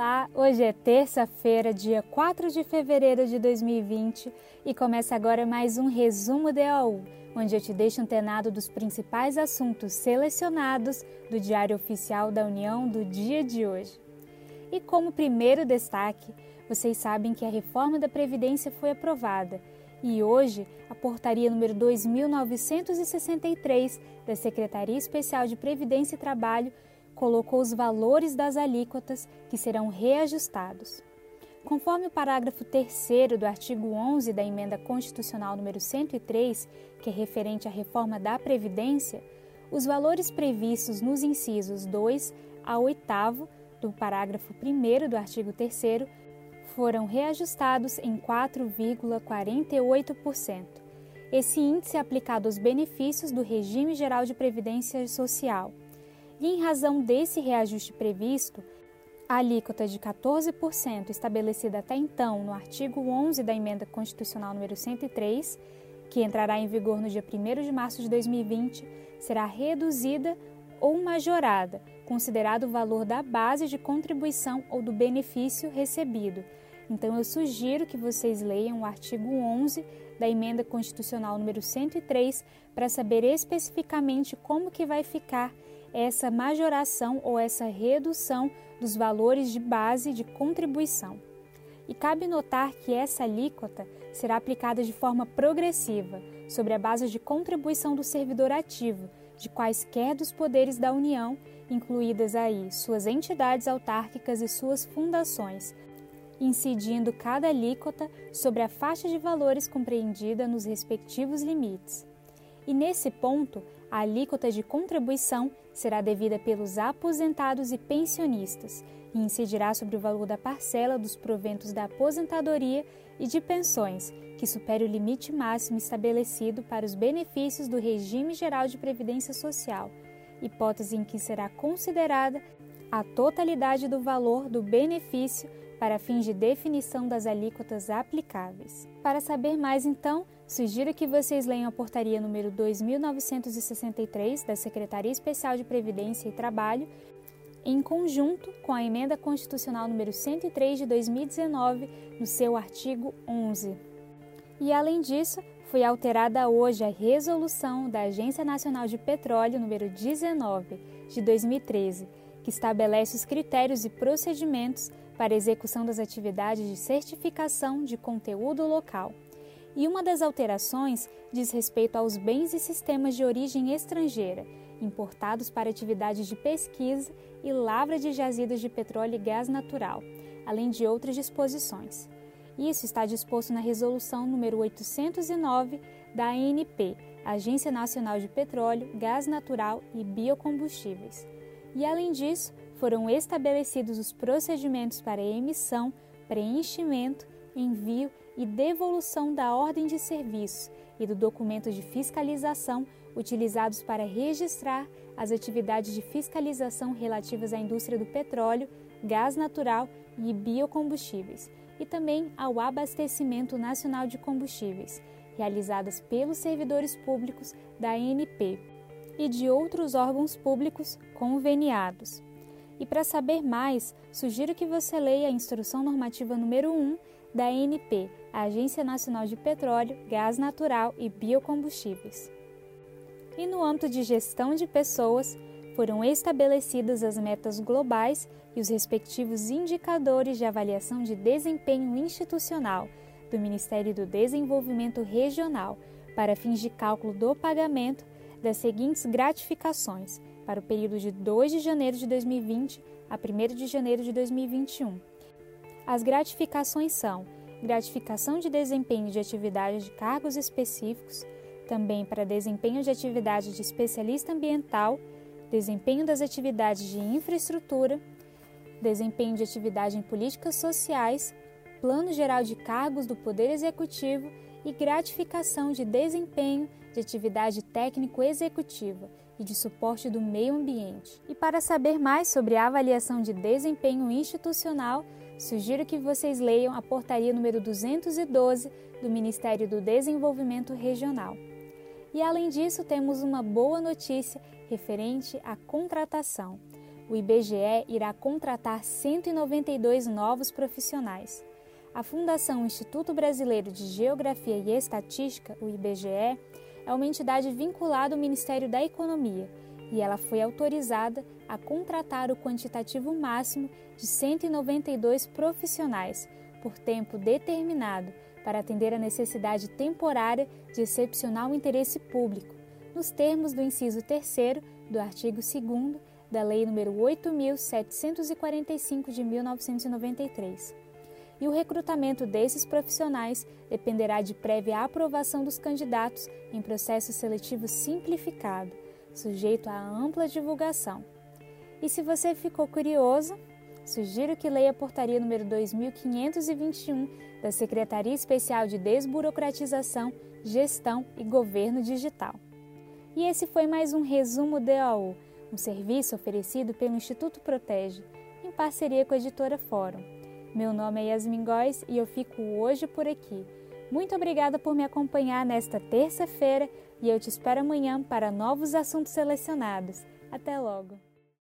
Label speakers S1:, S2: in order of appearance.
S1: Olá, hoje é terça-feira, dia 4 de fevereiro de 2020 e começa agora mais um resumo DAU, onde eu te deixo antenado dos principais assuntos selecionados do Diário Oficial da União do dia de hoje. E como primeiro destaque, vocês sabem que a reforma da Previdência foi aprovada e hoje a portaria número 2963 da Secretaria Especial de Previdência e Trabalho colocou os valores das alíquotas que serão reajustados. Conforme o parágrafo 3 do artigo 11 da Emenda Constitucional número 103, que é referente à reforma da Previdência, os valores previstos nos incisos 2 a 8 do parágrafo 1 do artigo 3 foram reajustados em 4,48%. Esse índice é aplicado aos benefícios do Regime Geral de Previdência Social e, em razão desse reajuste previsto, a alíquota de 14% estabelecida até então no artigo 11 da Emenda Constitucional número 103, que entrará em vigor no dia 1 de março de 2020, será reduzida ou majorada, considerado o valor da base de contribuição ou do benefício recebido. Então eu sugiro que vocês leiam o artigo 11 da emenda constitucional número 103 para saber especificamente como que vai ficar essa majoração ou essa redução dos valores de base de contribuição. E cabe notar que essa alíquota será aplicada de forma progressiva, sobre a base de contribuição do servidor ativo, de quaisquer dos poderes da União, incluídas aí suas entidades autárquicas e suas fundações, incidindo cada alíquota sobre a faixa de valores compreendida nos respectivos limites. E nesse ponto, a alíquota de contribuição será devida pelos aposentados e pensionistas e incidirá sobre o valor da parcela dos proventos da aposentadoria e de pensões, que supere o limite máximo estabelecido para os benefícios do Regime Geral de Previdência Social, hipótese em que será considerada a totalidade do valor do benefício para fins de definição das alíquotas aplicáveis. Para saber mais, então, sugiro que vocês leiam a portaria número 2963 da Secretaria Especial de Previdência e Trabalho, em conjunto com a emenda constitucional número 103 de 2019, no seu artigo 11. E além disso, foi alterada hoje a resolução da Agência Nacional de Petróleo número 19 de 2013, que estabelece os critérios e procedimentos para execução das atividades de certificação de conteúdo local. E uma das alterações diz respeito aos bens e sistemas de origem estrangeira, importados para atividades de pesquisa e lavra de jazidas de petróleo e gás natural, além de outras disposições. Isso está disposto na Resolução número 809 da ANP, Agência Nacional de Petróleo, Gás Natural e Biocombustíveis. E além disso, foram estabelecidos os procedimentos para emissão, preenchimento, envio e devolução da ordem de serviço e do documento de fiscalização utilizados para registrar as atividades de fiscalização relativas à indústria do petróleo, gás natural e biocombustíveis, e também ao abastecimento nacional de combustíveis, realizadas pelos servidores públicos da ANP e de outros órgãos públicos conveniados. E para saber mais, sugiro que você leia a Instrução Normativa número 1 da ANP, a Agência Nacional de Petróleo, Gás Natural e Biocombustíveis. E no âmbito de gestão de pessoas, foram estabelecidas as metas globais e os respectivos indicadores de avaliação de desempenho institucional do Ministério do Desenvolvimento Regional para fins de cálculo do pagamento das seguintes gratificações para o período de 2 de janeiro de 2020 a 1 de janeiro de 2021. As gratificações são gratificação de desempenho de atividades de cargos específicos, também para desempenho de atividade de especialista ambiental, desempenho das atividades de infraestrutura, desempenho de atividade em políticas sociais, plano geral de cargos do Poder Executivo e gratificação de desempenho de atividade técnico-executiva e de suporte do meio ambiente. E para saber mais sobre a avaliação de desempenho institucional, sugiro que vocês leiam a portaria número 212 do Ministério do Desenvolvimento Regional. E além disso, temos uma boa notícia referente à contratação. o IBGE irá contratar 192 novos profissionais. A Fundação Instituto Brasileiro de Geografia e Estatística, o IBGE, é uma entidade vinculada ao Ministério da Economia e ela foi autorizada a contratar o quantitativo máximo de 192 profissionais por tempo determinado para atender a necessidade temporária de excepcional interesse público, nos termos do inciso 3 do artigo 2 da Lei nº 8.745 de 1993. E o recrutamento desses profissionais dependerá de prévia aprovação dos candidatos em processo seletivo simplificado, sujeito a ampla divulgação. E se você ficou curioso, sugiro que leia a portaria número 2521 da Secretaria Especial de Desburocratização, Gestão e Governo Digital. E esse foi mais um resumo DAU um serviço oferecido pelo Instituto Protege, em parceria com a editora Fórum. Meu nome é Yasmin Góes e eu fico hoje por aqui. Muito obrigada por me acompanhar nesta terça-feira e eu te espero amanhã para novos assuntos selecionados. Até logo!